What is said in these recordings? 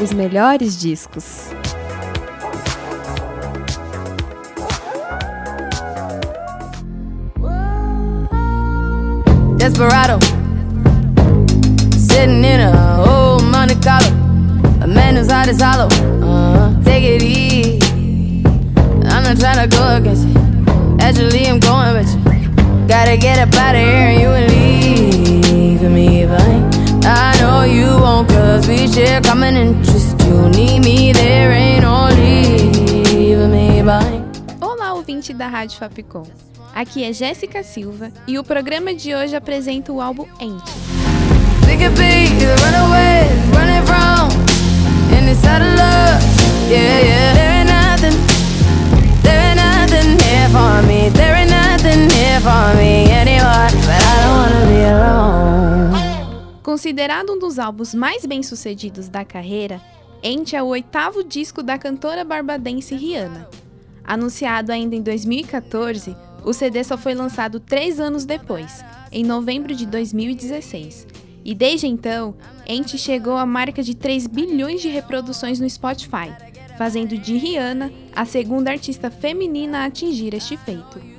Os melhores discos. Desperado. Sitting in a old Monte Carlo. A man whose heart is hollow. Uh, take it easy. I'm not trying to go against it. Actually, I'm going with you. Gotta get up out of here and you will leave me behind. I know you won't, cause we share common interest. You need me, there ain't no leaving me behind. Olá, ouvinte da Rádio Fapcom. Aqui é Jéssica Silva e o programa de hoje apresenta o álbum Ente. Considerado um dos álbuns mais bem-sucedidos da carreira, Ente é o oitavo disco da cantora barbadense Rihanna. Anunciado ainda em 2014, o CD só foi lançado três anos depois, em novembro de 2016. E desde então, Ente chegou à marca de 3 bilhões de reproduções no Spotify, fazendo de Rihanna a segunda artista feminina a atingir este feito.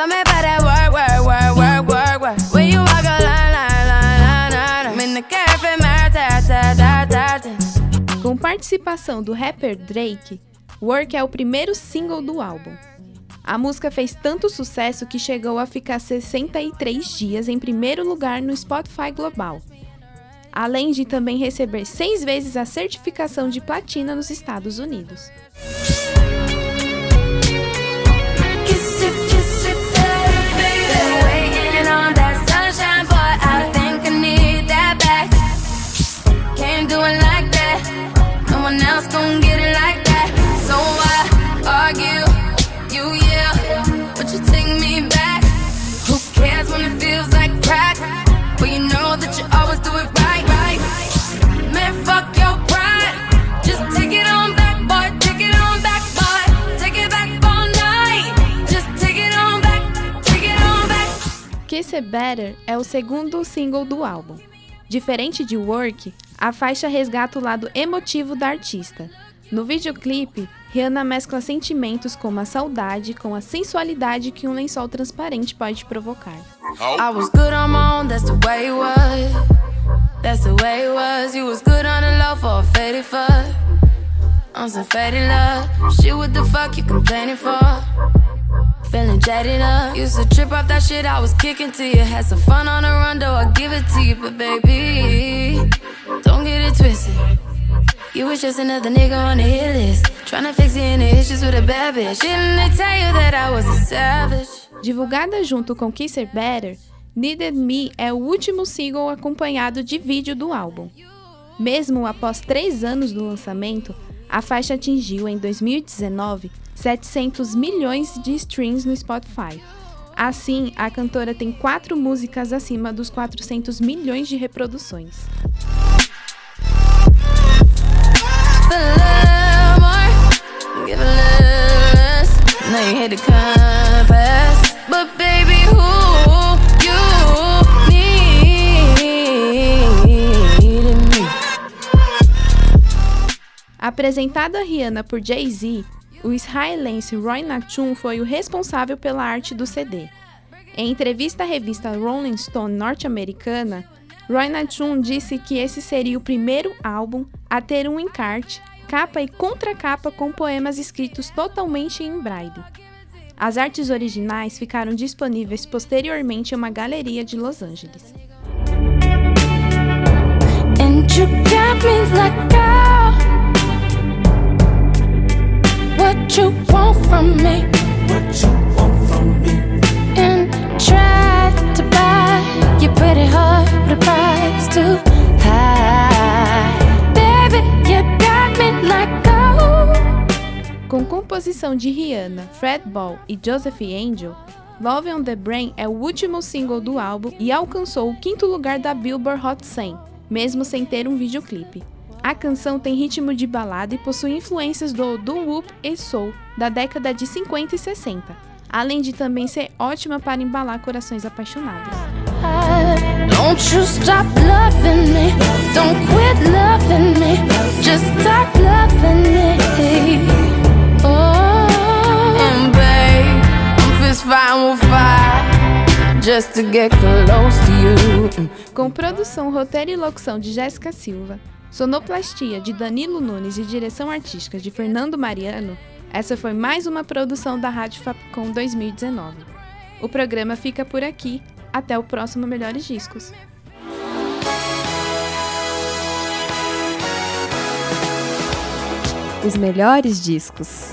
There's something about that work, work, work, work, work, work. When you walk a line, line, line, line, line. I'm in the cafe, my. Com participação do rapper Drake, Work é o primeiro single do álbum. A música fez tanto sucesso que chegou a ficar 63 dias em primeiro lugar no Spotify Global, além de também receber seis vezes a certificação de platina nos Estados Unidos. You take me back. Who cares when it feels like crack? But you know that you always do it right, right. Man, fuck your pride. Just take it on back, boy. Take it on back, boy. Take it back all night. Just take it on back. Take it on back. Kiss It Better é o segundo single do álbum. Diferente de Work, a faixa resgata o lado emotivo da artista. No videoclipe, Rihanna mescla sentimentos como a saudade com a sensualidade que um lençol transparente pode provocar. I was good on my own, that's the way it was. That's the way it was. You was good on the low for a faded fuck. On some faded love. Shit, what the fuck you complaining for? Feeling jaded up. Used to trip off that shit I was kicking to you. Had some fun on the run, though I give it to you. But baby, don't get it twisted. You was just another nigga on the hit list. Fix issues with a bad bitch. Didn't they tell you that I was a savage? Divulgada junto com Kiss It Better, Needed Me é o último single acompanhado de vídeo do álbum. Mesmo após três anos do lançamento, a faixa atingiu em 2019 700 milhões de streams no Spotify. Assim, a cantora tem quatro músicas acima dos 400 milhões de reproduções. Less. Now you hit the compass, but baby, who you needed me? Apresentada a Rihanna por Jay-Z, o israelense Roy Nachum foi o responsável pela arte do CD. Em entrevista à revista Rolling Stone norte-americana, Roy Nachum disse que esse seria o primeiro álbum a ter um encarte, capa e contracapa com poemas escritos totalmente em braille. As artes originais ficaram disponíveis posteriormente em uma galeria de Los Angeles. Composição de Rihanna, Fred Ball e Joseph Angel, Love on the Brain é o último single do álbum e alcançou o quinto lugar da Billboard Hot 100, mesmo sem ter um videoclipe. A canção tem ritmo de balada e possui influências do doo-wop e soul da década de 50 e 60, além de também ser ótima para embalar corações apaixonados. Don't Com produção, roteiro e locução de Jéssica Silva, sonoplastia de Danilo Nunes e direção artística de Fernando Mariano, essa foi mais uma produção da Rádio Fapcom 2019. O programa fica por aqui. Até o próximo Melhores Discos. Os melhores discos.